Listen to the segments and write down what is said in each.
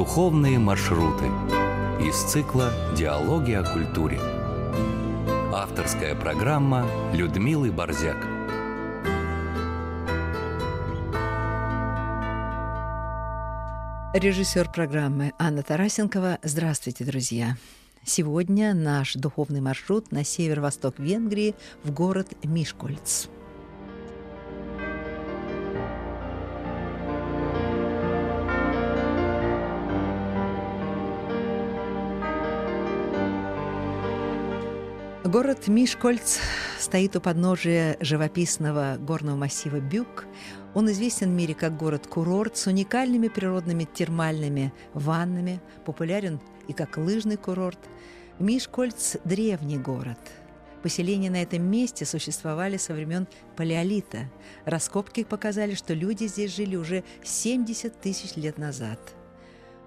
Духовные маршруты из цикла «Диалоги о культуре». Авторская программа Людмилы Борзяк. Режиссер программы Анна Тарасенкова. Здравствуйте, друзья. Сегодня наш духовный маршрут на северо-восток Венгрии в город Мишкольц. Город Мишкольц стоит у подножия живописного горного массива Бюк. Он известен в мире как город-курорт с уникальными природными термальными ваннами, популярен и как лыжный курорт. Мишкольц – древний город. Поселения на этом месте существовали со времен Палеолита. Раскопки показали, что люди здесь жили уже 70 тысяч лет назад –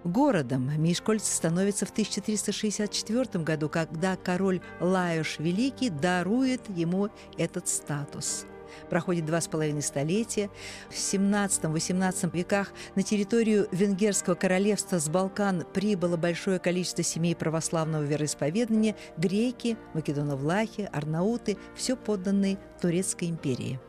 Городом Мишкольц становится в 1364 году, когда король Лаош Великий дарует ему этот статус. Проходит два с половиной столетия. В 17-18 веках на территорию Венгерского королевства с Балкан прибыло большое количество семей православного вероисповедания – греки, македоновлахи, арнауты – все подданные Турецкой империи.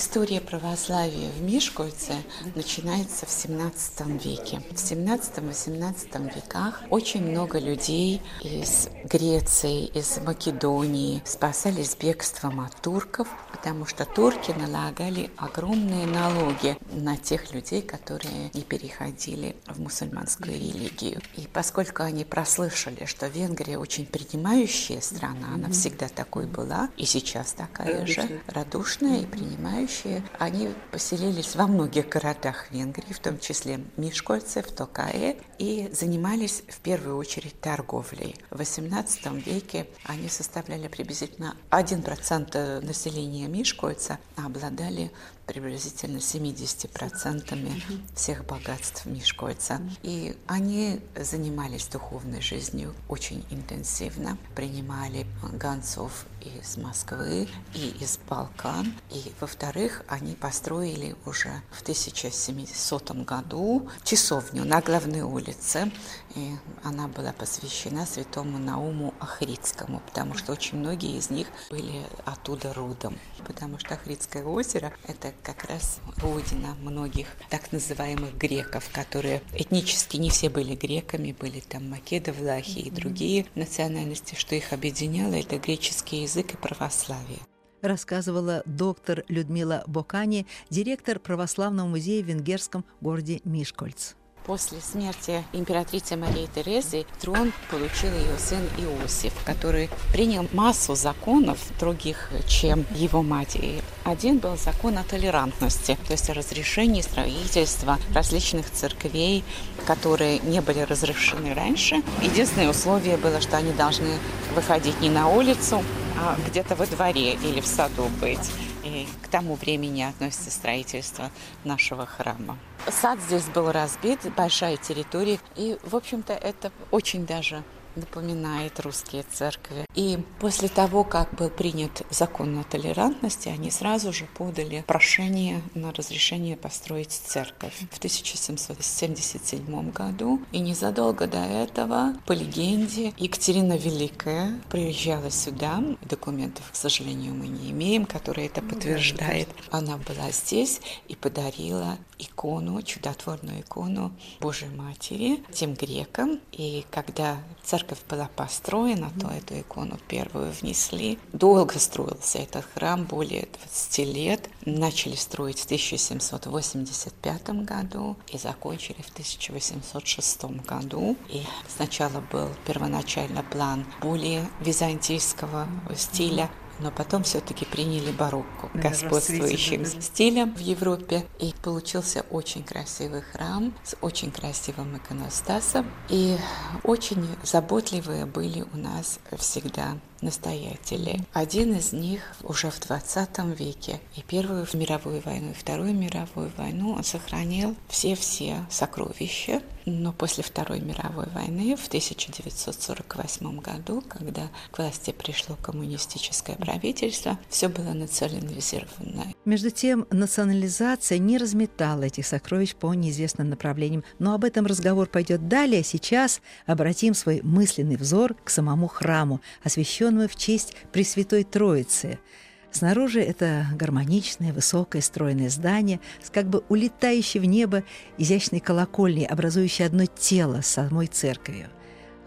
История православия в Мишкольце начинается в 17 веке. В 17-18 веках очень много людей из Греции, из Македонии спасались бегством от турков, потому что турки налагали огромные налоги на тех людей, которые не переходили в мусульманскую религию. И поскольку они прослышали, что Венгрия очень принимающая страна, она всегда такой была, и сейчас такая же, радушная и принимающая, желающие, они поселились во многих городах Венгрии, в том числе Мишкольце, в Токае, и занимались в первую очередь торговлей. В XVIII веке они составляли приблизительно 1% населения Мишкольца, а обладали приблизительно 70% всех богатств Мишкольца. И они занимались духовной жизнью очень интенсивно, принимали гонцов из Москвы и из Балкан. И, во-вторых, они построили уже в 1700 году часовню на главной улице. И она была посвящена святому Науму Ахридскому, потому что очень многие из них были оттуда родом. Потому что Ахридское озеро – это как раз родина многих так называемых греков, которые этнически не все были греками, были там македов, лахи и другие национальности. Что их объединяло – это греческий язык и православие рассказывала доктор Людмила Бокани, директор Православного музея в венгерском городе Мишкольц. После смерти императрицы Марии Терезы трон получил ее сын Иосиф, который принял массу законов других, чем его мать. И один был закон о толерантности, то есть о разрешении строительства различных церквей, которые не были разрешены раньше. Единственное условие было, что они должны выходить не на улицу, а где-то во дворе или в саду быть. И к тому времени относится строительство нашего храма. Сад здесь был разбит, большая территория, и, в общем-то, это очень даже напоминает русские церкви. И после того, как был принят закон о толерантности, они сразу же подали прошение на разрешение построить церковь в 1777 году. И незадолго до этого, по легенде, Екатерина Великая приезжала сюда. Документов, к сожалению, мы не имеем, которые это ну подтверждает. Она была здесь и подарила икону, чудотворную икону Божьей Матери тем грекам. И когда церковь была построена, то эту икону первую внесли. Долго строился этот храм, более 20 лет. Начали строить в 1785 году и закончили в 1806 году. И сначала был первоначально план более византийского стиля, но потом все-таки приняли барокко, господствующим стилем в Европе. И получился очень красивый храм с очень красивым иконостасом. И очень заботливые были у нас всегда настоятелей. Один из них уже в 20 веке и Первую мировую войну, и Вторую мировую войну он сохранил все-все сокровища, но после Второй мировой войны в 1948 году, когда к власти пришло коммунистическое правительство, все было национализировано. Между тем, национализация не разметала этих сокровищ по неизвестным направлениям, но об этом разговор пойдет далее. Сейчас обратим свой мысленный взор к самому храму, освященному в честь Пресвятой Троицы – Снаружи это гармоничное, высокое, стройное здание с как бы улетающей в небо изящной колокольней, образующей одно тело с самой церковью.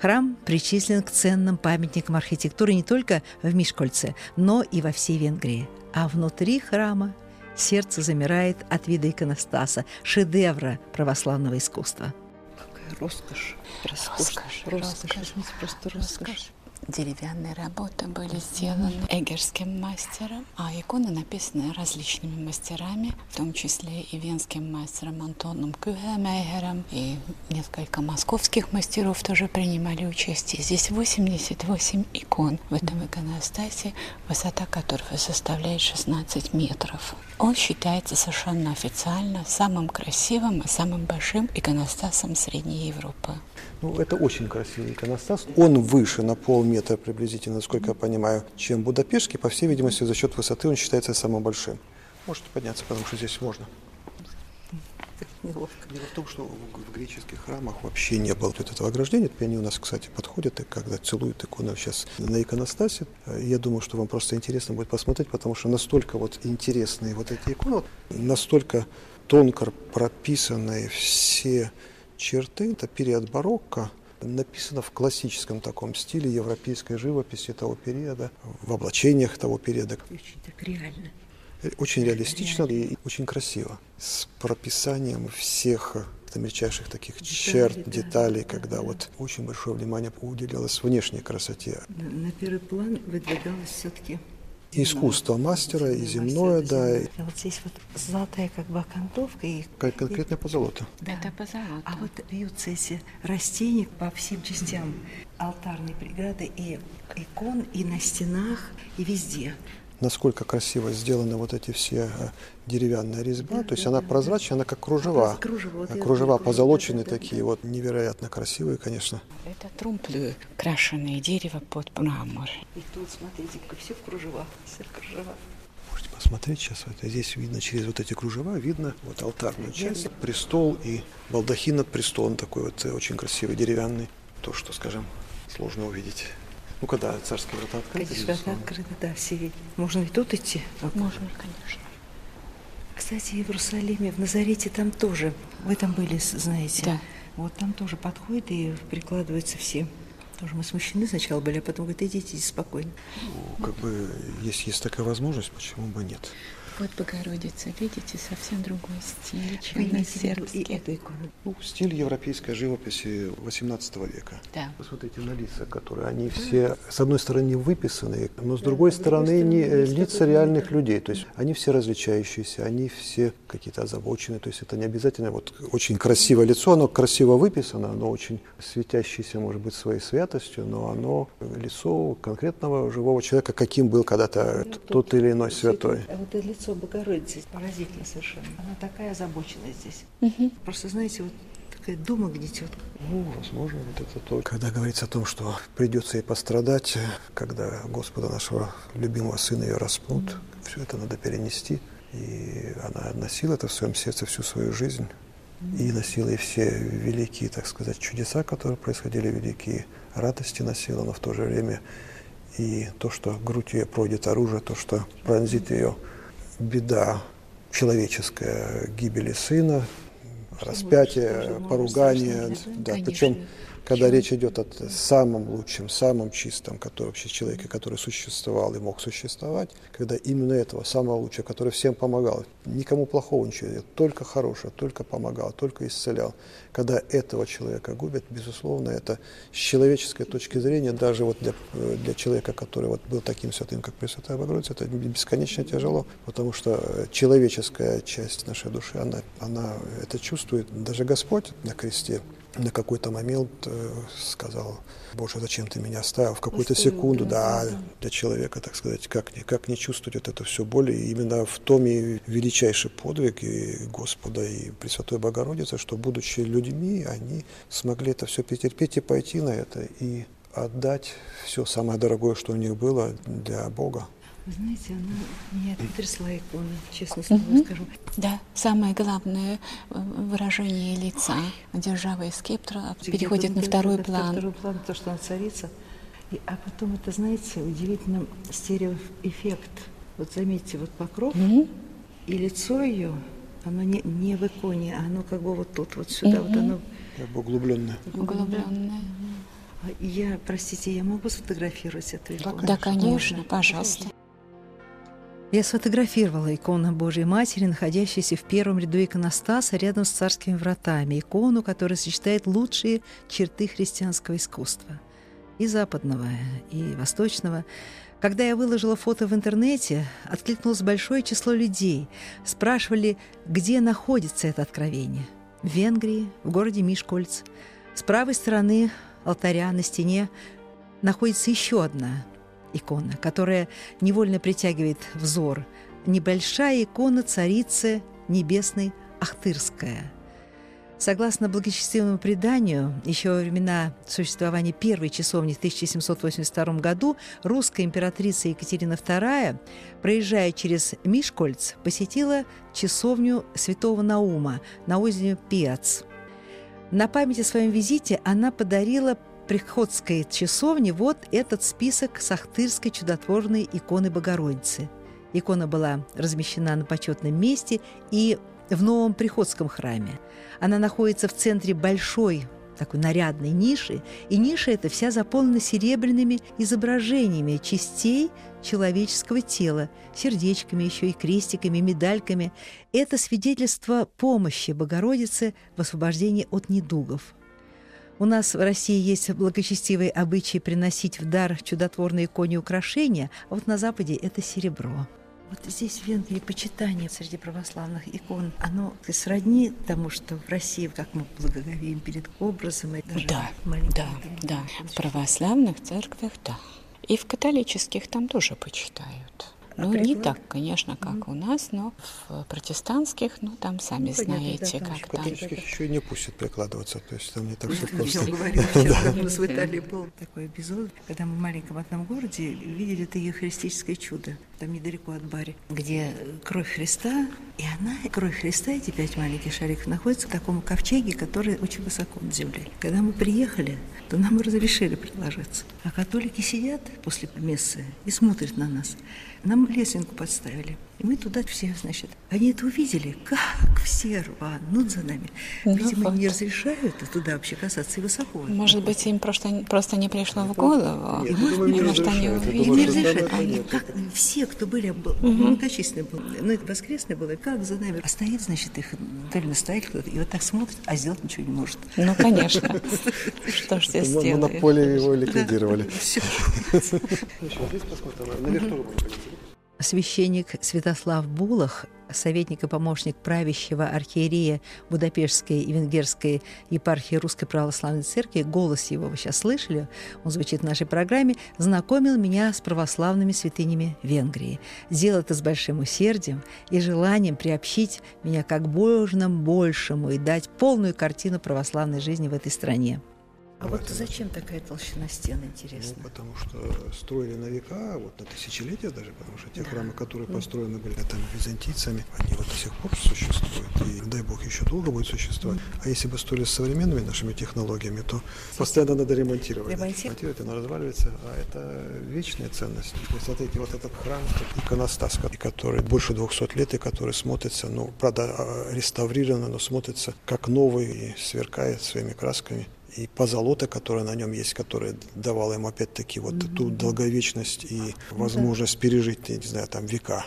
Храм причислен к ценным памятникам архитектуры не только в Мишкольце, но и во всей Венгрии. А внутри храма сердце замирает от вида иконостаса, шедевра православного искусства. Какая роскошь! Роскошь! Роскошь! роскошь. роскошь. Просто роскошь. Деревянные работы были сделаны эгерским мастером, а иконы написаны различными мастерами, в том числе и венским мастером Антоном Кюхемейгером, и несколько московских мастеров тоже принимали участие. Здесь 88 икон в этом иконостасе, высота которого составляет 16 метров. Он считается совершенно официально самым красивым и самым большим иконостасом Средней Европы. Ну, это очень красивый иконостас. Он выше на полметра приблизительно, насколько я понимаю, чем Будапештский. По всей видимости, за счет высоты он считается самым большим. Можете подняться, потому что здесь можно. Дело в том, что в греческих храмах вообще не было вот этого ограждения. Теперь они у нас, кстати, подходят, и когда целуют икону сейчас на иконостасе. Я думаю, что вам просто интересно будет посмотреть, потому что настолько вот интересные вот эти иконы, настолько тонко прописанные все черты, это период барокко, написано в классическом таком стиле европейской живописи того периода, в облачениях того периода. Очень так реально. Очень реалистично и очень красиво, с прописанием всех мельчайших таких детали, черт, да, деталей, да, когда да. вот очень большое внимание уделялось внешней красоте. На, на первый план выдвигалось все-таки искусство мастера, и земное, да. И... Вот здесь вот золотая как бы окантовка. И... Как конкретно позолота. Да, это позолота. А вот вьются эти растения по всем частям алтарной преграды и икон, и на стенах, и везде насколько красиво сделаны вот эти все э, деревянная резьба, да, то есть да, она да, прозрачная, она как кружева. Кружево, вот кружева позолоченные да, такие, да. вот невероятно красивые, конечно. Это трумплю, крашеное дерево под мрамор. И тут, смотрите, все в кружевах, все в кружевах. Можете посмотреть сейчас, вот здесь видно через вот эти кружева, видно вот алтарную часть, престол и балдахин над престолом такой вот э, очень красивый, деревянный. То, что, скажем, сложно увидеть. Ну, когда царские врата открыты? Конечно, врата открыты, да, все видят. Можно и тут идти? Можно, конечно. Кстати, в Иерусалиме, в Назарете там тоже, вы там были, знаете, да. вот там тоже подходит и прикладываются все. Тоже мы смущены сначала были, а потом говорят, идите спокойно. Ну, как бы, если есть такая возможность, почему бы нет? Вот Богородица, видите, совсем другой стиль, чем на сербский. эту икону. Ну, стиль европейской живописи XVIII века. Да. Посмотрите на лица, которые, они все, с одной стороны, выписаны, но с другой да, стороны, не лица реальных людей. То есть они все различающиеся, они все какие-то озабоченные. То есть это не обязательно вот очень красивое лицо, оно красиво выписано, оно очень светящееся, может быть, своей святостью, но оно лицо конкретного живого человека, каким был когда-то ну, тот или иной святой. А вот лицо лицо Богородицы поразительно совершенно. Она такая озабоченная здесь. Угу. Просто, знаете, вот такая дума гнетет. Ну, возможно, вот это то. Когда говорится о том, что придется ей пострадать, когда Господа нашего любимого сына ее распнут, mm все это надо перенести. И она носила это в своем сердце всю свою жизнь. И носила и все великие, так сказать, чудеса, которые происходили, великие радости носила, но в то же время и то, что грудь ее пройдет оружие, то, что пронзит ее беда человеческая гибели сына, распятие, поругание, да, причем когда речь идет о самом лучшем, самом чистом, который вообще человеке, который существовал и мог существовать, когда именно этого самого лучшего, который всем помогал, никому плохого ничего только хорошее, только помогал, только исцелял. Когда этого человека губят, безусловно, это с человеческой точки зрения, даже вот для, для человека, который вот был таким святым, как Пресвятая Богородица, это бесконечно тяжело, потому что человеческая часть нашей души, она, она это чувствует. Даже Господь на кресте на какой-то момент э, сказал, Боже, зачем ты меня оставил? В какую-то секунду, да, для человека, так сказать, как не, как не чувствовать вот это все боль. И именно в том и величайший подвиг и Господа, и Пресвятой Богородицы, что, будучи людьми, они смогли это все перетерпеть и пойти на это, и отдать все самое дорогое, что у них было для Бога. Вы знаете, она меня потрясла икона, честно слово угу. скажу. Да, самое главное э, выражение лица державы скептора переходит на второй план. На второй план, то, что она царица. И, а потом это, знаете, удивительно стереоэффект. Вот заметьте, вот покров угу. и лицо ее, оно не, не в иконе, а оно как бы вот тут, вот сюда, угу. вот оно... Как бы углубленное. Углубленное. Я, простите, я могу сфотографировать эту икону? Да, конечно, пожалуйста. Я сфотографировала икону Божьей Матери, находящуюся в первом ряду иконостаса рядом с царскими вратами, икону, которая сочетает лучшие черты христианского искусства, и западного, и восточного. Когда я выложила фото в интернете, откликнулось большое число людей. Спрашивали, где находится это откровение. В Венгрии, в городе Мишкольц. С правой стороны алтаря на стене находится еще одна икона, которая невольно притягивает взор. Небольшая икона царицы небесной Ахтырская. Согласно благочестивому преданию, еще во времена существования первой часовни в 1782 году русская императрица Екатерина II, проезжая через Мишкольц, посетила часовню святого Наума на озере Пиац. На память о своем визите она подарила Приходской часовне вот этот список сахтырской чудотворной иконы Богородицы. Икона была размещена на почетном месте и в новом Приходском храме. Она находится в центре большой такой нарядной ниши, и ниша эта вся заполнена серебряными изображениями частей человеческого тела, сердечками еще и крестиками, медальками. Это свидетельство помощи Богородицы в освобождении от недугов. У нас в России есть благочестивые обычаи приносить в дар чудотворные иконе украшения, а вот на Западе это серебро. Вот здесь в Венгрии почитание среди православных икон, оно сродни тому, что в России, как мы благоговеем перед образом. Даже да, да, да. В православных церквях, да. И в католических там тоже почитают. Ну, а не так, конечно, как mm. у нас, но в протестантских, ну, там сами ну, знаете, да, как там. Католических еще и не пустят прикладываться, то есть там не так все просто. Я говорю, сейчас у нас в Италии был такой эпизод, когда мы в маленьком одном городе видели это евхаристическое чудо, там недалеко от Бари, где кровь Христа, и она, кровь Христа, эти пять маленьких шариков, находятся в таком ковчеге, который очень высоко над землей. Когда мы приехали, то нам разрешили приложиться. А католики сидят после мессы и смотрят на нас. Нам лесенку подставили. И мы туда все, значит, они это увидели, как все рванут за нами. Ну, Видимо, вот. не разрешают туда вообще касаться и высоко. Может быть, им просто, просто не пришло в голову. Нет, может, думаю, может, они увидели. Не разрешают. Они, как, все, кто были, был, угу. многочисленные был, ну, это воскресное было, как за нами. А стоит, значит, их ли настоятель кто-то, и вот так смотрит, а сделать ничего не может. Ну, конечно. Что ж здесь сделаешь? Монополию его ликвидировали. Все. Здесь посмотрим, наверху священник Святослав Булах, советник и помощник правящего архиерея Будапештской и Венгерской епархии Русской Православной Церкви, голос его вы сейчас слышали, он звучит в нашей программе, знакомил меня с православными святынями Венгрии. Делал это с большим усердием и желанием приобщить меня как божному большему и дать полную картину православной жизни в этой стране. А вот зачем такая толщина стен, интересно? Ну, потому что строили на века, вот на тысячелетия даже, потому что те да. храмы, которые построены были там византийцами, они вот до сих пор существуют. И дай бог еще долго будет существовать. Mm. А если бы строили с современными нашими технологиями, то постоянно надо ремонтировать. Ремонтировать, она разваливается, а это вечная ценность. Вот смотрите, вот этот храм, иконостас, который больше 200 лет и который смотрится, ну, правда, а, реставрировано, но смотрится как новый и сверкает своими красками и позолота, которая на нем есть, которая давала ему опять-таки вот mm-hmm. ту долговечность и возможность пережить, я не знаю, там века.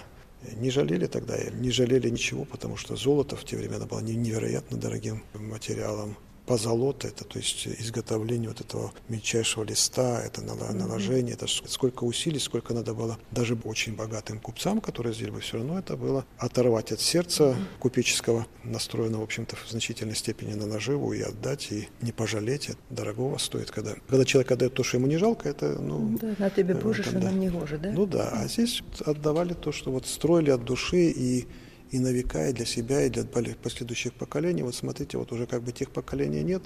Не жалели тогда, не жалели ничего, потому что золото в те времена было невероятно дорогим материалом. Позолота, это то есть изготовление вот этого мельчайшего листа, это наложение, это сколько усилий, сколько надо было даже очень богатым купцам, которые здесь бы все равно это было оторвать от сердца купеческого, настроенного, в общем-то, в значительной степени на наживу и отдать, и не пожалеть, это дорогого стоит, когда, когда человек отдает то, что ему не жалко, это, ну... Да, на тебе Боже, что нам не гоже, да? Ну да, а здесь отдавали то, что вот строили от души и и на века, и для себя, и для последующих поколений. Вот смотрите, вот уже как бы тех поколений нет,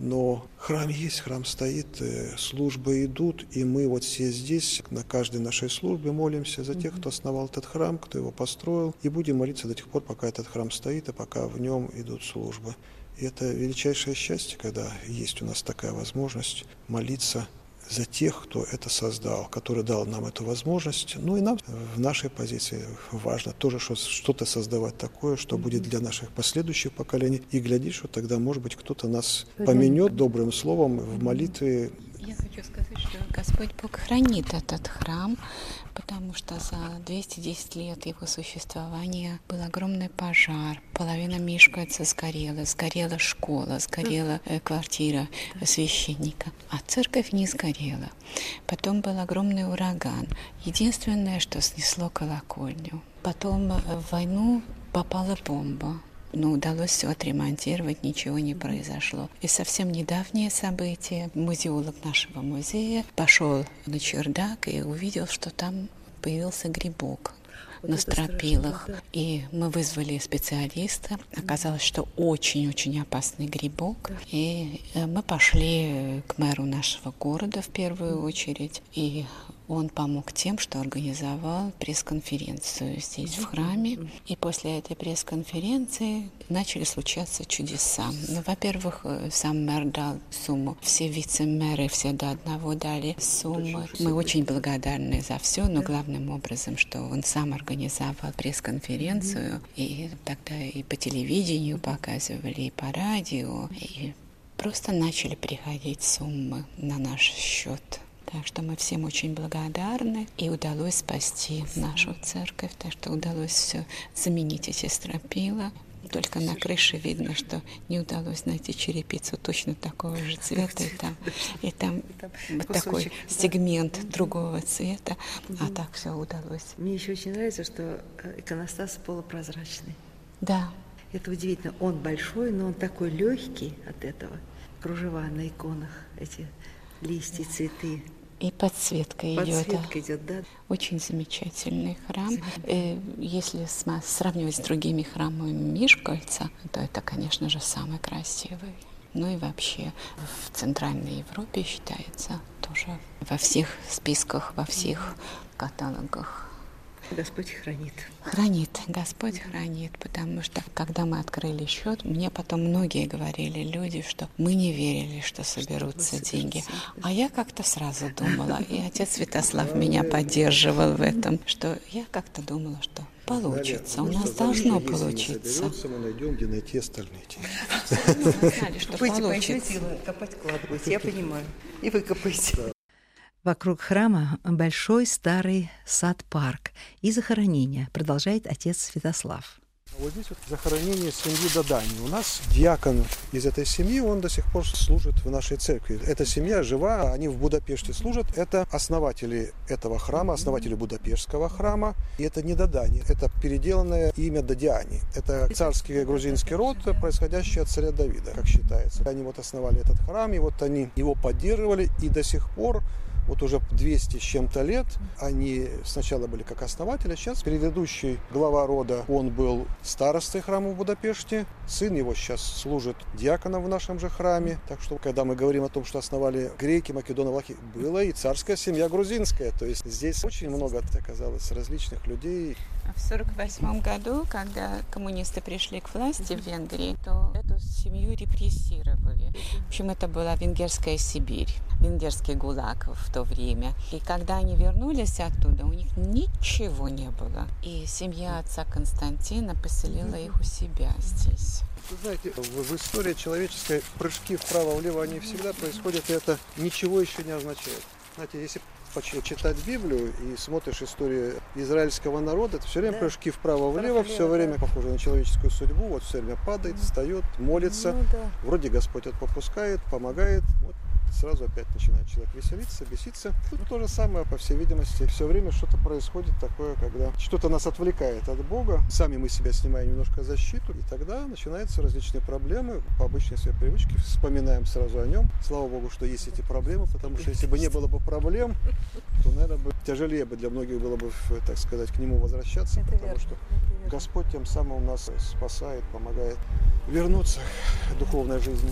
но храм есть, храм стоит, э, службы идут, и мы вот все здесь, на каждой нашей службе молимся за тех, кто основал этот храм, кто его построил, и будем молиться до тех пор, пока этот храм стоит, и пока в нем идут службы. И это величайшее счастье, когда есть у нас такая возможность молиться за тех, кто это создал, который дал нам эту возможность. Ну и нам в нашей позиции важно тоже что-то создавать такое, что будет для наших последующих поколений. И глядишь, что тогда, может быть, кто-то нас поменет добрым словом в молитве. Я хочу сказать, что Господь Бог хранит этот храм, потому что за 210 лет его существования был огромный пожар. Половина Мишкальца сгорела, сгорела школа, сгорела э, квартира священника, а церковь не сгорела. Потом был огромный ураган. Единственное, что снесло колокольню. Потом э, в войну попала бомба но удалось все отремонтировать, ничего не произошло. И совсем недавнее событие, музеолог нашего музея пошел на чердак и увидел, что там появился грибок вот на стропилах. Страшно, да. И мы вызвали специалиста. Оказалось, что очень-очень опасный грибок. Да. И э, мы пошли к мэру нашего города в первую очередь. И он помог тем, что организовал пресс-конференцию здесь, в храме. И после этой пресс-конференции начали случаться чудеса. Ну, во-первых, э, сам мэр дал сумму. Все вице-мэры, все до одного дали суммы. Мы очень благодарны за все, но главным образом, что он сам организовал пресс-конференцию. И тогда и по телевидению показывали, и по радио. И просто начали приходить суммы на наш счет. Так что мы всем очень благодарны. И удалось спасти нашу церковь. Так что удалось все заменить эти стропила. Только на крыше видно, что не удалось найти черепицу точно такого же цвета. И там, и там вот такой сегмент другого цвета. А так все удалось. Мне еще очень нравится, что э, иконостас полупрозрачный. Да. Это удивительно. Он большой, но он такой легкий от этого. Кружева на иконах, эти листья, цветы. И подсветка, подсветка идет. идет, да. Очень замечательный храм. Э, если сравнивать с другими храмами Мишкальца, то это, конечно же, самый красивый. Ну и вообще в Центральной Европе считается тоже во всех списках, во всех каталогах Господь хранит. Хранит, Господь хранит, потому что когда мы открыли счет, мне потом многие говорили люди, что мы не верили, что соберутся что деньги. А я как-то сразу думала, и отец Святослав меня поддерживал в этом, что я как-то думала, что получится, у нас должно получиться. мы найдем, где найти остальные Знали, что получится. Копать кладбусь, я понимаю. И выкопайте. Вокруг храма большой старый сад-парк и захоронение, продолжает отец Святослав. Вот здесь вот захоронение семьи Дадани. У нас диакон из этой семьи, он до сих пор служит в нашей церкви. Эта семья жива, они в Будапеште служат. Это основатели этого храма, основатели Будапештского храма. И это не Дадани, это переделанное имя Дадиани. Это царский грузинский род, происходящий от царя Давида, как считается. Они вот основали этот храм, и вот они его поддерживали, и до сих пор вот уже 200 с чем-то лет. Они сначала были как основатели, а сейчас предыдущий глава рода, он был старостой храма в Будапеште. Сын его сейчас служит диаконом в нашем же храме. Так что, когда мы говорим о том, что основали греки, македоны, влахи, была и царская семья грузинская. То есть здесь очень много оказалось различных людей. В 1948 году, когда коммунисты пришли к власти в Венгрии, то эту семью репрессировали. В общем, это была венгерская Сибирь, венгерский ГУЛАГ в то время. И когда они вернулись оттуда, у них ничего не было. И семья отца Константина поселила их у себя здесь. Знаете, в, в истории человеческой прыжки вправо-влево, они всегда происходят, и это ничего еще не означает. Знаете, если почитать Библию и смотришь историю израильского народа, это все время Да. прыжки вправо-влево, все время да. похоже на человеческую судьбу, вот все время падает, встает, молится, Ну да. вроде Господь это попускает, помогает, вот сразу опять начинает человек веселиться, беситься. Тут то же самое, по всей видимости, все время что-то происходит такое, когда что-то нас отвлекает от Бога, сами мы себя снимаем немножко защиту, и тогда начинаются различные проблемы. По обычной своей привычке вспоминаем сразу о нем. Слава Богу, что есть эти проблемы, потому что если бы не было бы проблем, то, наверное, бы тяжелее бы для многих было бы, так сказать, к нему возвращаться, Это потому верно, что это. Господь тем самым нас спасает, помогает вернуться к духовной жизни.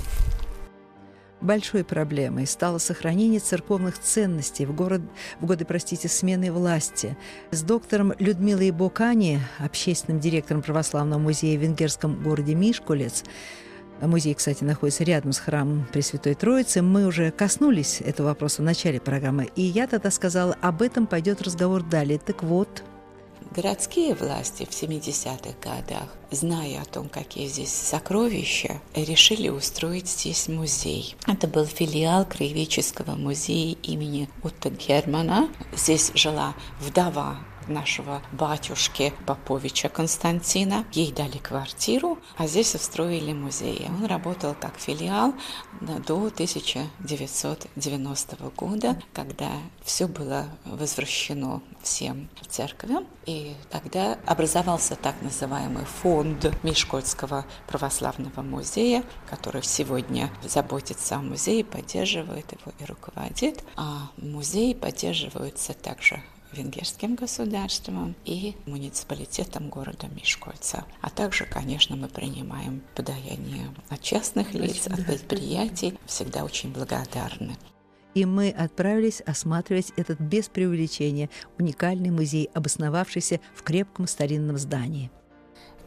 Большой проблемой стало сохранение церковных ценностей в, город, в годы, простите, смены власти. С доктором Людмилой Бокани, общественным директором Православного музея в венгерском городе Мишкулец, Музей, кстати, находится рядом с храмом Пресвятой Троицы. Мы уже коснулись этого вопроса в начале программы. И я тогда сказала, об этом пойдет разговор далее. Так вот, Городские власти в 70-х годах, зная о том, какие здесь сокровища, решили устроить здесь музей. Это был филиал Краеведческого музея имени Утта Германа. Здесь жила вдова нашего батюшки Поповича Константина. Ей дали квартиру, а здесь устроили музей. Он работал как филиал до 1990 года, когда все было возвращено всем церквям. И тогда образовался так называемый фонд Мишкольского православного музея, который сегодня заботится о музее, поддерживает его и руководит. А музей поддерживается также венгерским государством и муниципалитетом города Мишкольца. А также, конечно, мы принимаем подаяние от частных лиц, от предприятий. Всегда очень благодарны. и мы отправились осматривать этот без преувеличения уникальный музей, обосновавшийся в крепком старинном здании.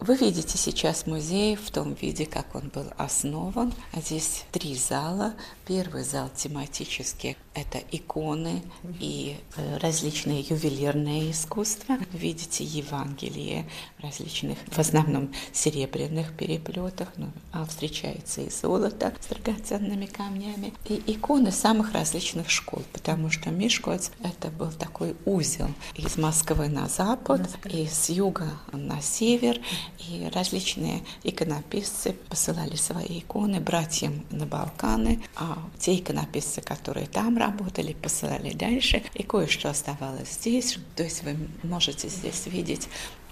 Вы видите сейчас музей в том виде, как он был основан. А Здесь три зала. Первый зал тематический – это иконы и э, различные ювелирные искусства. Видите Евангелие в различных, в основном серебряных переплетах, ну, а встречается и золото с драгоценными камнями. И иконы самых различных школ, потому что Мишкоц – это был такой узел из Москвы на запад, и с юга на север, и различные иконописцы посылали свои иконы братьям на Балканы, а те иконописцы, которые там работали, посылали дальше, и кое-что оставалось здесь. То есть вы можете здесь видеть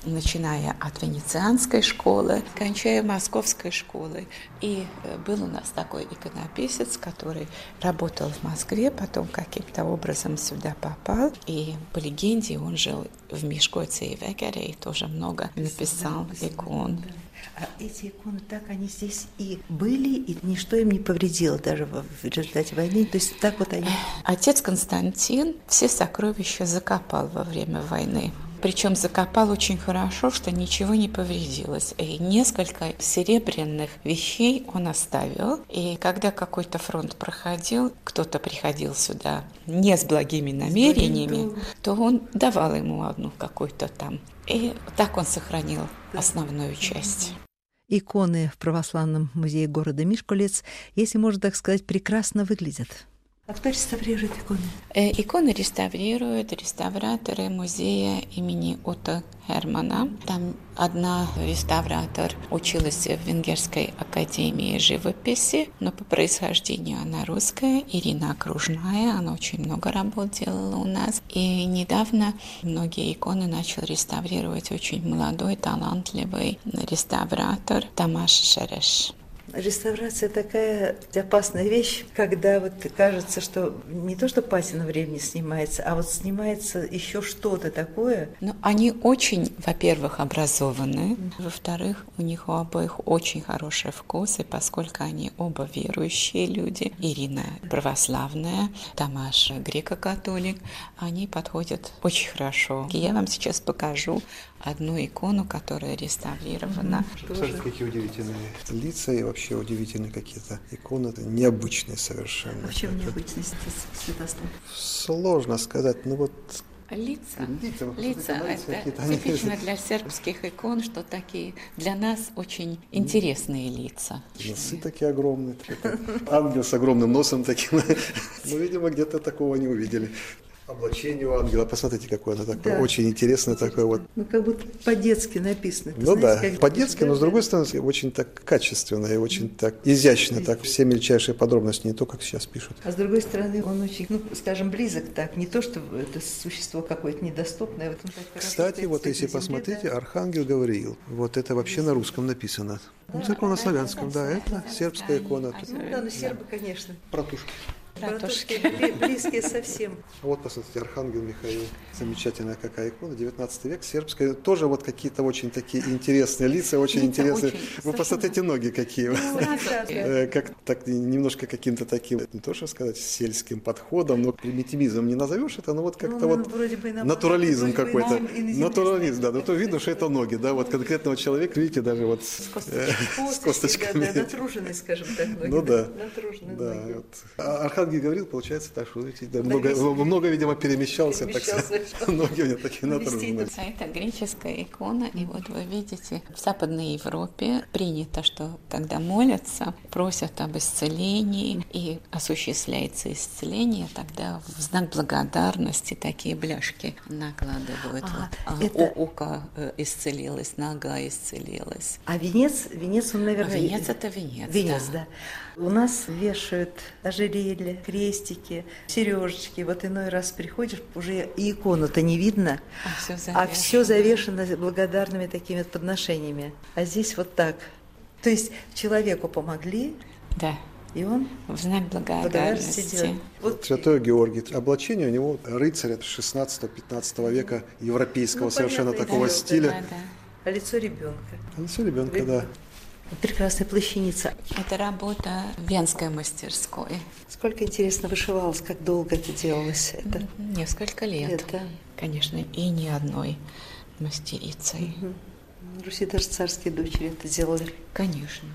начиная от венецианской школы, кончая московской школой. И э, был у нас такой иконописец, который работал в Москве, потом каким-то образом сюда попал. И по легенде он жил в Мишкоце и Вегере, и тоже много написал икон. А эти иконы так они здесь и были, и ничто им не повредило даже в результате войны. То есть так вот они... Отец Константин все сокровища закопал во время войны. Причем закопал очень хорошо, что ничего не повредилось. И несколько серебряных вещей он оставил. И когда какой-то фронт проходил, кто-то приходил сюда не с благими намерениями, то он давал ему одну какую-то там. И так он сохранил основную часть. Иконы в православном музее города Мишкулец, если можно так сказать, прекрасно выглядят. А кто реставрирует иконы? Э, Иконы реставрируют реставраторы музея имени Ута Хермана. Там одна реставратор училась в Венгерской академии живописи, но по происхождению она русская, Ирина Окружная. Она очень много работ делала у нас. И недавно многие иконы начал реставрировать очень молодой, талантливый реставратор Тамаш Шереш. Реставрация такая опасная вещь, когда вот кажется, что не то, что патина времени снимается, а вот снимается еще что-то такое. Ну, они очень, во-первых, образованы, во-вторых, у них у обоих очень хороший вкус, и поскольку они оба верующие люди, Ирина православная, Тамаш греко-католик, они подходят очень хорошо. Я вам сейчас покажу одну икону, которая реставрирована. Посмотрите, какие удивительные лица и вообще удивительные какие-то иконы. Это необычные совершенно. В чем необычность? Сложно сказать. Ну вот Лица. Лица, Лица. Это типично для сербских икон, что такие для нас очень интересные лица. носы такие огромные. Ангел с огромным носом таким. Ну, видимо, где-то такого не увидели. Облачение у ангела, посмотрите, какое оно такое, да. очень интересное такое вот. Ну, как будто по-детски написано. ну знаете, да, по-детски, но с другой стороны, очень так качественно и очень так изящно, так все мельчайшие подробности, не то, как сейчас пишут. А с другой стороны, он очень, ну, скажем, близок так, не то, что это существо какое-то недоступное. Вот Кстати, вот если земле, посмотрите, да? Архангел Гавриил, вот это вообще на русском написано. Да, ну, на славянском, да, это сербская икона. Ну да, ну сербы, конечно. Протушки. Братушки. Близкие совсем. Вот, посмотрите, Архангел Михаил. Замечательная какая икона. 19 век, сербская. Тоже вот какие-то очень такие интересные лица, очень лица интересные. Очень, Вы посмотрите ноги какие. Ну, э, как так немножко каким-то таким, не то что сказать, сельским подходом, но примитивизм не назовешь это, но вот как-то ну, вот натурализм какой-то. Натурализм, да. Но то видно, что это ноги, да, вот конкретного человека, видите, даже вот с косточками. Да, натруженные, скажем так, ноги. Ну да. Да, а Архангел Георгий говорил, получается так, что да, много, много, видимо, перемещался. перемещался так, ноги у него такие натруженные. Это греческая икона, и вот вы видите, в Западной Европе принято, что когда молятся, просят об исцелении, и осуществляется исцеление, тогда в знак благодарности такие бляшки накладывают. Ага, вот. это... Око э, исцелилось, нога исцелилась. А венец, венец он, наверное... А венец это венец, Венец, да. да. У нас вешают ожерелья, крестики, сережечки. Вот иной раз приходишь, уже и икону-то не видно, а все завешено, а все завешено благодарными такими подношениями. А здесь вот так. То есть человеку помогли, да. И он в знак благодарности. благодарности вот. Святой Георгий. Облачение у него рыцаря 16-15 века европейского ну, совершенно такого да, стиля. Да, да. А лицо ребенка. А лицо ребенка, да. Прекрасная плащаница. Это работа Венской мастерской. Сколько, интересно, вышивалось, как долго это делалось? Это... Несколько лет. Это... Конечно, и ни одной мастерицей. Угу. Руси даже царские дочери это делали. Конечно.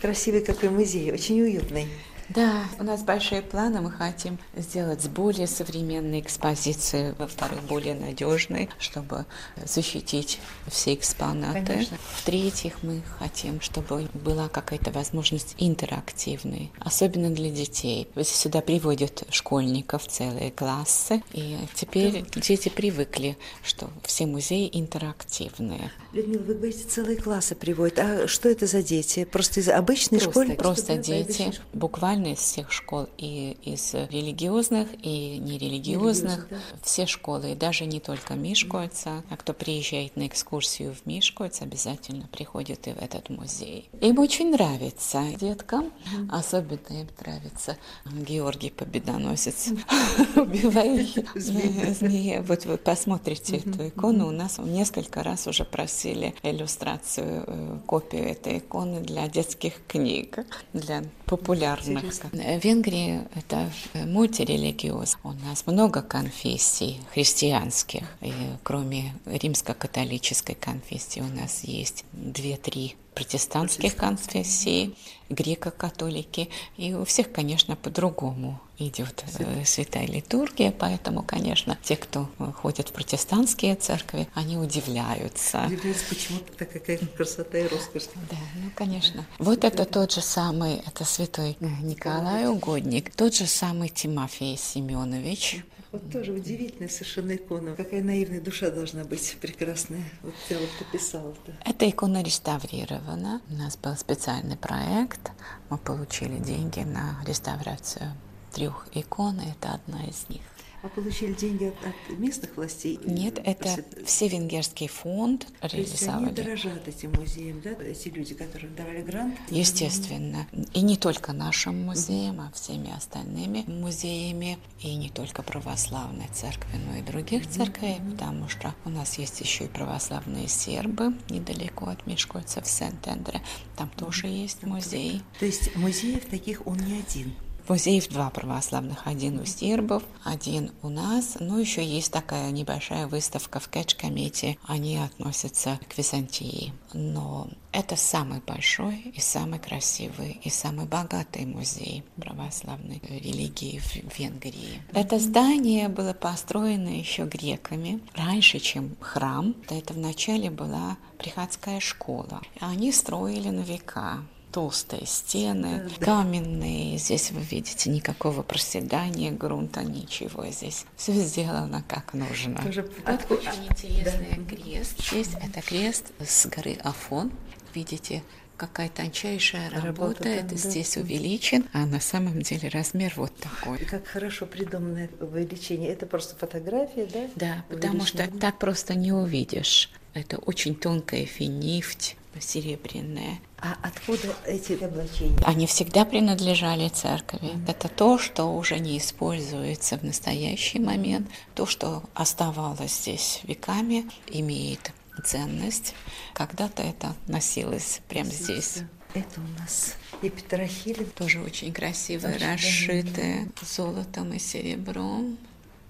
Красивый какой музей, очень уютный. Да, у нас большие планы. Мы хотим сделать более современные экспозиции, во-вторых, более надежные, чтобы защитить все экспонаты. Конечно. В-третьих, мы хотим, чтобы была какая-то возможность интерактивной, особенно для детей. Сюда приводят школьников, целые классы, и теперь да. дети привыкли, что все музеи интерактивные. Людмила, вы говорите, целые классы приводят. А что это за дети? Просто из обычной школы? Просто дети, буквально буквально из всех школ, и из религиозных, и нерелигиозных, да. все школы, и даже не только Мишкольца, а кто приезжает на экскурсию в Мишкольц, обязательно приходит и в этот музей. Им очень нравится. Деткам, особенно им нравится. Георгий Победоносец, убивает. Змея. Вот вы посмотрите эту икону, у нас несколько раз уже просили иллюстрацию, э, копию этой иконы для детских книг, для популярных в Венгрии это мультирелигиоз. У нас много конфессий христианских. И кроме римско-католической конфессии у нас есть две-три протестантских конфессий, греко-католики. И у всех, конечно, по-другому идет э, святая литургия, поэтому, конечно, те, кто ходят в протестантские церкви, они удивляются. Удивляются, почему такая красота и роскошь. Да, ну, конечно. Вот это тот же самый, это святой Николай Угодник, тот же самый Тимофей Семенович, вот тоже удивительная совершенно икона. Какая наивная душа должна быть прекрасная. Вот я вот написала. Да. Эта икона реставрирована. У нас был специальный проект. Мы получили деньги на реставрацию трех икон. Это одна из них. А получили деньги от, от местных властей? Нет, это все венгерский фонд реализовали. Они дорожат этим музеем, да, эти люди, которые давали грант? Естественно. И не только нашим музеем, а всеми остальными музеями, и не только православной церкви, но и других церквей, потому что у нас есть еще и православные сербы недалеко от Мишкольца в Сент-Эндре. Там тоже есть музей. То есть музеев таких он не один? Музеев два православных. Один у сербов, один у нас. Ну, еще есть такая небольшая выставка в Кэч-комете. Они относятся к Византии. Но это самый большой и самый красивый и самый богатый музей православной религии в Венгрии. Это здание было построено еще греками раньше, чем храм. Это вначале была приходская школа. Они строили на века толстые стены, каменные. Здесь вы видите никакого проседания грунта, ничего. Здесь все сделано как нужно. Тоже Вот очень интересный крест. Здесь это крест с горы Афон. Видите, какая тончайшая работа. Работа, да, это да. здесь увеличен, а на самом деле размер вот такой. И как хорошо придуманное увеличение. Это просто фотография, да? Да, потому что так просто не увидишь. Это очень тонкая финифть, серебряная. А откуда эти облачения? Они всегда принадлежали церкви. Это то, что уже не используется в настоящий момент. То, что оставалось здесь веками, имеет ценность. Когда-то это носилось прямо здесь. Это у нас и Петрохилин. Тоже очень красивые, Очень расшитые золотом и серебром.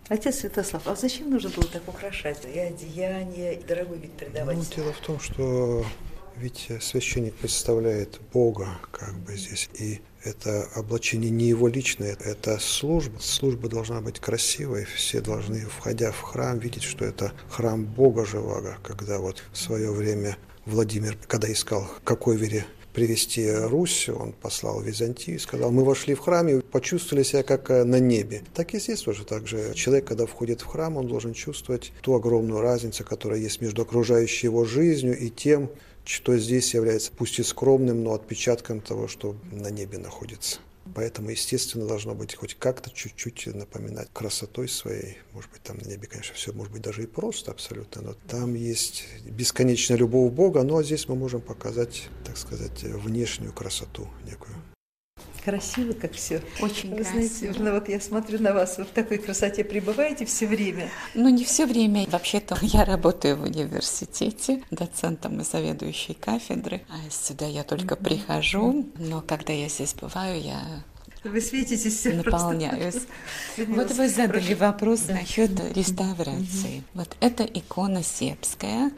Отец Святослав, а зачем нужно было так украшать? И одеяние, и дорогой вид придавать? Ну, дело в том, что ведь священник представляет Бога как бы здесь, и это облачение не его личное, это служба. Служба должна быть красивой, все должны, входя в храм, видеть, что это храм Бога живого, когда вот в свое время Владимир, когда искал, какой вере привести Русь, он послал Византию и сказал, мы вошли в храм и почувствовали себя как э, на небе. Так и здесь тоже так же. Человек, когда входит в храм, он должен чувствовать ту огромную разницу, которая есть между окружающей его жизнью и тем, что здесь является пусть и скромным, но отпечатком того, что на небе находится. Поэтому, естественно, должно быть хоть как-то чуть-чуть напоминать красотой своей. Может быть, там на небе, конечно, все может быть даже и просто абсолютно, но там есть бесконечная любовь Бога, ну а здесь мы можем показать, так сказать, внешнюю красоту некую. Красиво, как все. Очень Вы знаете, красиво. ну вот я смотрю на вас, вы в такой красоте пребываете все время. Ну, не все время. Вообще-то я работаю в университете доцентом и заведующей кафедры. А сюда я только прихожу. Но когда я здесь бываю, я Вы светитесь наполняюсь. Людмила, Вот вы задали вопрос насчет реставрации. Вот это икона сербская,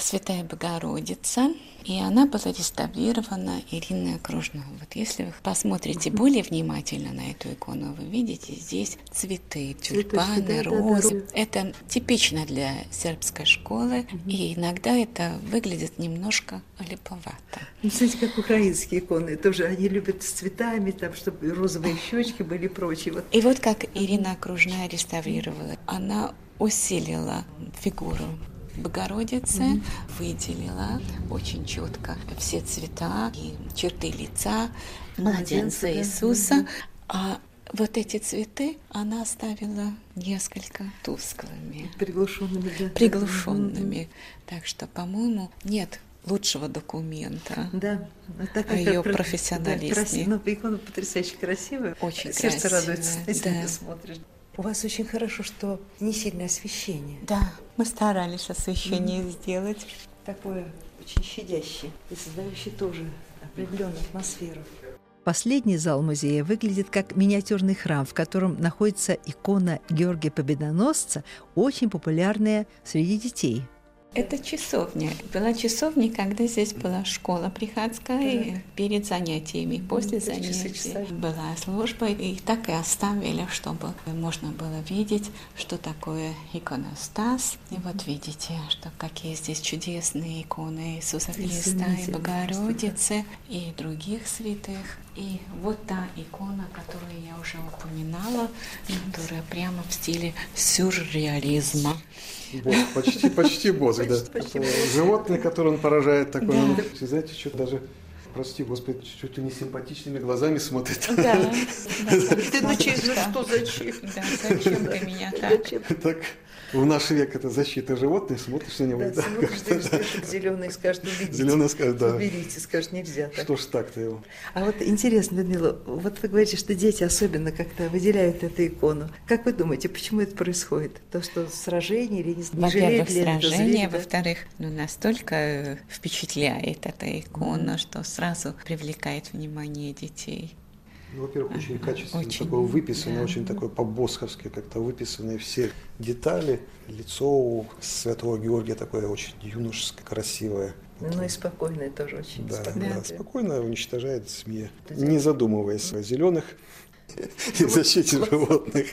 Святая Богородица, и она была реставрирована Ириной Окружной. Вот если вы посмотрите более внимательно на эту икону, вы видите здесь цветы, тюльпаны, да, да, да, розы. розы. Это типично для сербской школы, и иногда это выглядит немножко липовато. Ну, смотрите, как украинские иконы. Тоже они любят с цветами, там, чтобы розовые щечки были и прочее. Вот И вот как Ирина Окружная реставрировала, она усилила фигуру Богородицы, выделила очень четко все цвета и черты лица Младенца. Иисуса. А вот эти цветы она оставила несколько тусклыми, приглушенными, да. приглушенными. Так что, по-моему, нет лучшего документа. Да, так О её про- профессионализме. Да, красиво. Ну, икона потрясающе красивая. Очень Сердце красивая, радуется, если да. ты смотришь. У вас очень хорошо, что не сильное освещение. Да, мы старались освещение сделать. Такое очень щадящее и создающее тоже определенную атмосферу. Последний зал музея выглядит как миниатюрный храм, в котором находится икона Георгия Победоносца, очень популярная среди детей. Это часовня. Была часовня, когда здесь была школа приходская, и перед занятиями, и после часы занятий часовни. была служба, и так и оставили, чтобы можно было видеть, что такое иконостас. И вот видите, что какие здесь чудесные иконы Иисуса Христа и Богородицы, и других святых. И вот та икона, которую я уже упоминала, которая прямо в стиле сюрреализма. Бог, почти, почти Бог, да. почти Животное, которое он поражает, такое, ну, знаете, что даже, прости, Господи, чуть ли не симпатичными глазами смотрит. Да. Ты ну че- ну что зачем? Да, зачем ты меня так? Так, в наш век это защита животных, смотришь на него, Да, да, смотришь, дышит зеленый, скажет, уберите. Зеленый скажет, да. Уберите, скажет, нельзя так. Что ж так-то его? А вот интересно, Людмила, вот вы говорите, что дети особенно как-то выделяют эту икону. Как вы думаете, почему это происходит? То, что сражение или не, Во-первых, сражение, да? во-вторых, ну, настолько впечатляет эта икона, что сразу привлекает внимание детей. Ну, во-первых, очень качественно, Очень, такое выписано, да. очень такое по-босховски как-то выписаны все детали. Лицо у святого Георгия такое очень юношеское, красивое. Ну и спокойное тоже очень. Да, спокойное. да, спокойно уничтожает змея, не задумываясь о зеленых и защите животных.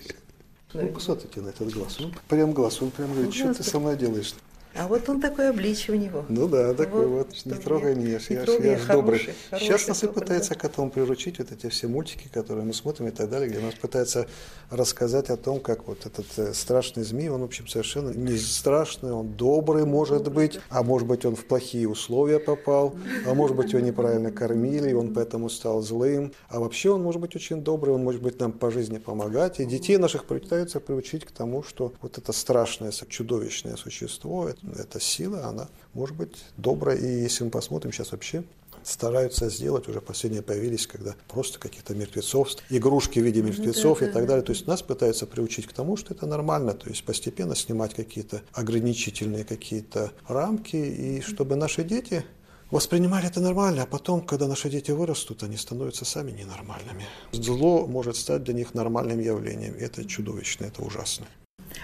Ну, посмотрите на этот глаз. Ну, прям глаз. Он прям говорит, что Глаз ты со мной делаешь? А вот он такой обличие у него. Ну да, такой вот, вот не трогай меня, не я, трогай, я, я добрый. Хороший, Сейчас нас и пытаются да. котом приручить, вот эти все мультики, которые мы смотрим и так далее, где нас пытаются рассказать о том, как вот этот э, страшный змей, он, в общем, совершенно не страшный, он добрый, может быть, а может быть, он в плохие условия попал, а может быть, его неправильно кормили, и он поэтому стал злым, а вообще он может быть очень добрый, он может быть нам по жизни помогать, и детей наших пытаются приучить к тому, что вот это страшное, чудовищное существо, эта сила, она может быть добрая. И если мы посмотрим сейчас вообще, стараются сделать, уже последние появились, когда просто каких-то мертвецов, игрушки в виде ну мертвецов и так далее. То есть нас пытаются приучить к тому, что это нормально, то есть постепенно снимать какие-то ограничительные какие-то рамки, и чтобы наши дети воспринимали это нормально, а потом, когда наши дети вырастут, они становятся сами ненормальными. Зло может стать для них нормальным явлением. Это чудовищно, это ужасно.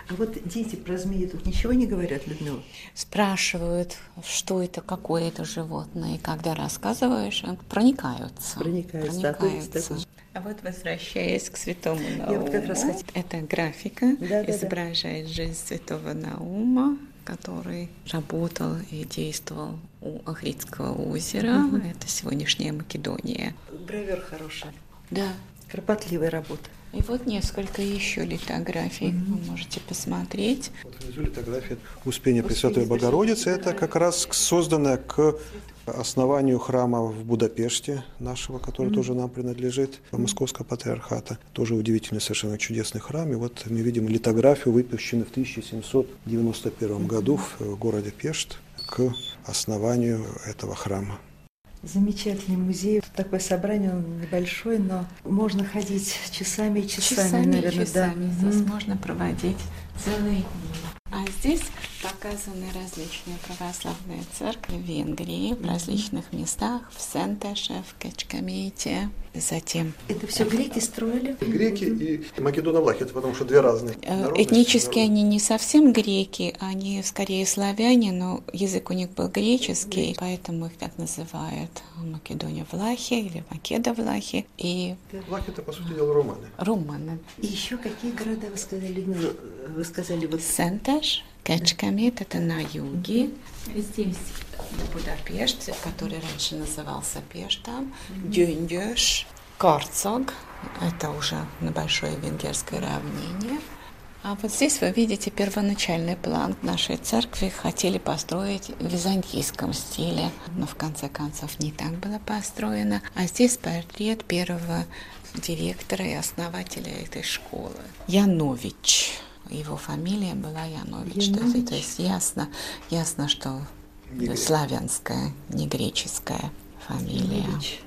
А вот дети про змеи тут ничего не говорят, Людмила? Спрашивают, что это, какое это животное. И когда рассказываешь, проникаются. Проникаются. проникаются. А вот возвращаясь к святому Науму, Я вот как раз хотела... это графика да, изображает да. жизнь святого Наума, который работал и действовал у Ахридского озера. Угу. Это сегодняшняя Македония. Бровер хороший. Да. Кропотливая работа. И вот несколько еще литографий mm-hmm. вы можете посмотреть. Вот внизу литография Успения Пресвятой Богородицы. Это как раз созданная к основанию храма в Будапеште нашего, который mm-hmm. тоже нам принадлежит, Московского патриархата. Тоже удивительный, совершенно чудесный храм. И вот мы видим литографию, выпущенную в 1791 году в городе Пешт к основанию этого храма. Замечательный музей. Такое собрание, он небольшой, но можно ходить часами и часами, часами наверное. Часами. Да. Здесь mm. можно проводить целые дни. А здесь показаны различные православные церкви в Венгрии, в различных местах, в Сентеше, в Качкамете, затем... Это все греки строили? Греки и македоновлахи, это потому что две разные э, народности. Этнически они не совсем греки, они скорее славяне, но язык у них был греческий, поэтому их так называют Македония Влахи или Македа Влахи. И... Влахи это, по сути дела, руманы. Руманы. И еще какие города вы сказали, Вы сказали вот... Сентеш, Кечкамит, это на юге. Здесь Будапешт, который раньше назывался Пештом, Дюндюш, Корцог, это уже на большое венгерское равнение. А вот здесь вы видите первоначальный план нашей церкви. Хотели построить в византийском стиле, но в конце концов не так было построено. А здесь портрет первого директора и основателя этой школы. Янович его фамилия была Янович. Янович. То, есть ясно, ясно, что не славянская, не греческая фамилия. Янович.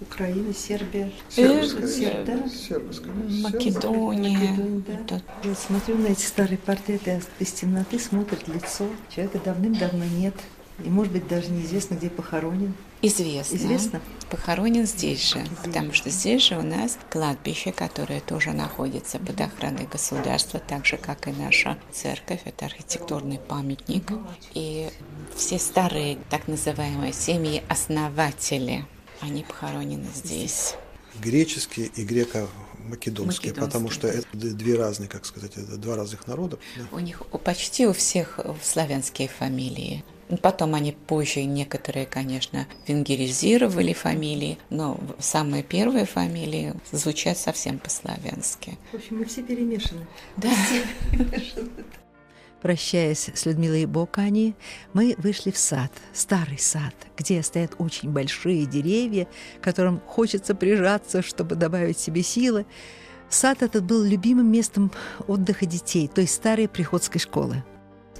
Украина, Сербия, Сербская, Серб, да? Сербская, Македония. Македония да. Я смотрю на эти старые портреты из темноты, смотрит лицо. Человека давным-давно нет. И, может быть, даже неизвестно, где похоронен. Известно. Известно. Похоронен здесь же, потому что здесь же у нас кладбище, которое тоже находится под охраной государства, так же, как и наша церковь. Это архитектурный памятник. И все старые, так называемые семьи-основатели, они похоронены здесь. Греческие и греко македонские, македонские, потому что это две разные, как сказать, это два разных народа. У них почти у всех славянские фамилии. Потом они позже некоторые, конечно, венгеризировали фамилии, но самые первые фамилии звучат совсем по-славянски. В общем, мы все перемешаны. Да. Прощаясь с Людмилой Бокани, мы вышли в сад, старый сад, где стоят очень большие деревья, к которым хочется прижаться, чтобы добавить себе силы. Сад этот был любимым местом отдыха детей той старой приходской школы.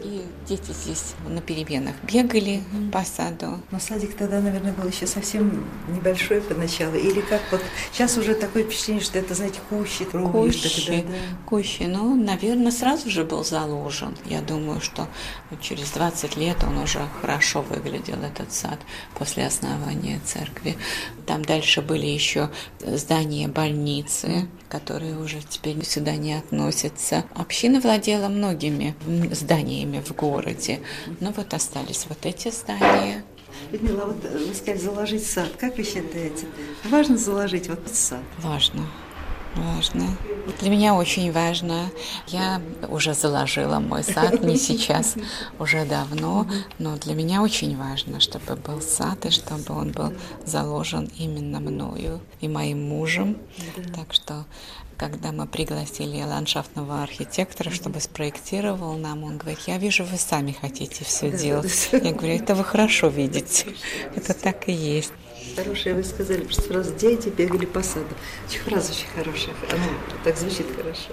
И дети здесь на переменах бегали mm-hmm. по саду. Но садик тогда, наверное, был еще совсем небольшой поначалу. Или как вот сейчас уже такое впечатление, что это, знаете, кущи, кущи, да, да. кущи. Ну, наверное, сразу же был заложен. Я думаю, что через 20 лет он уже хорошо выглядел, этот сад, после основания церкви. Там дальше были еще здания больницы, которые уже теперь сюда не относятся. Община владела многими зданиями в городе, но вот остались вот эти здания. Людмила, а вот вы сказали заложить сад. Как вы считаете, важно заложить вот сад? Важно. Важно. Для меня очень важно. Я уже заложила мой сад, не сейчас, уже давно, но для меня очень важно, чтобы был сад и чтобы он был заложен именно мною и моим мужем. Так что когда мы пригласили ландшафтного архитектора, чтобы спроектировал нам, он говорит, я вижу, вы сами хотите все да, делать. Да, да. Я говорю, это вы хорошо видите. Это так и есть. Хорошая, вы сказали, просто раз дети бегали по саду. Фраза очень хорошая, она так звучит хорошо.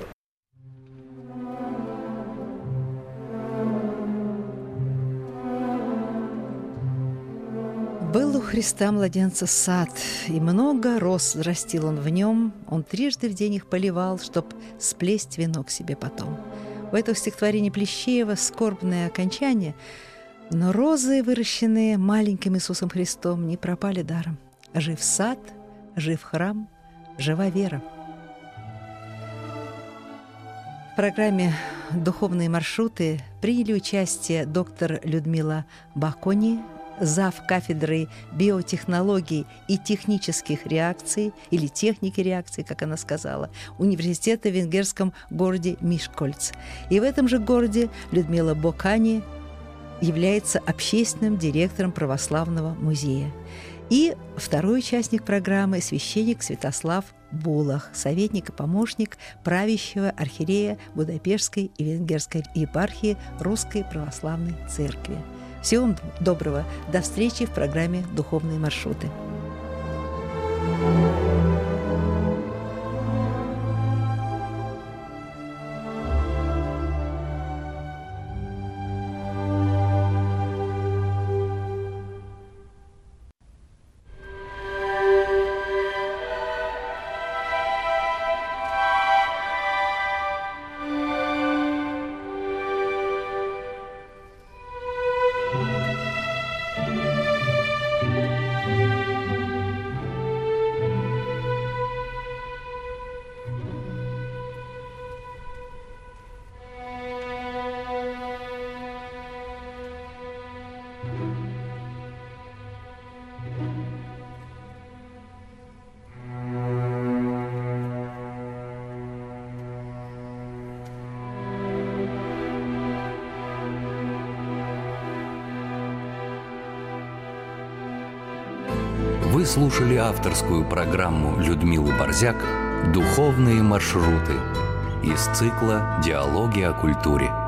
Христа младенца сад, и много роз растил он в нем. Он трижды в день их поливал, чтоб сплесть венок себе потом. У этого стихотворения Плещеева скорбное окончание, но розы, выращенные маленьким Иисусом Христом, не пропали даром. Жив сад, жив храм, жива вера. В программе «Духовные маршруты» приняли участие доктор Людмила Бакони, зав. кафедрой биотехнологий и технических реакций, или техники реакций, как она сказала, университета в венгерском городе Мишкольц. И в этом же городе Людмила Бокани является общественным директором православного музея. И второй участник программы – священник Святослав Булах, советник и помощник правящего архиерея Будапештской и Венгерской епархии Русской Православной Церкви. Всего вам доброго. До встречи в программе «Духовные маршруты». Слушали авторскую программу Людмилы Борзяк «Духовные маршруты» из цикла «Диалоги о культуре».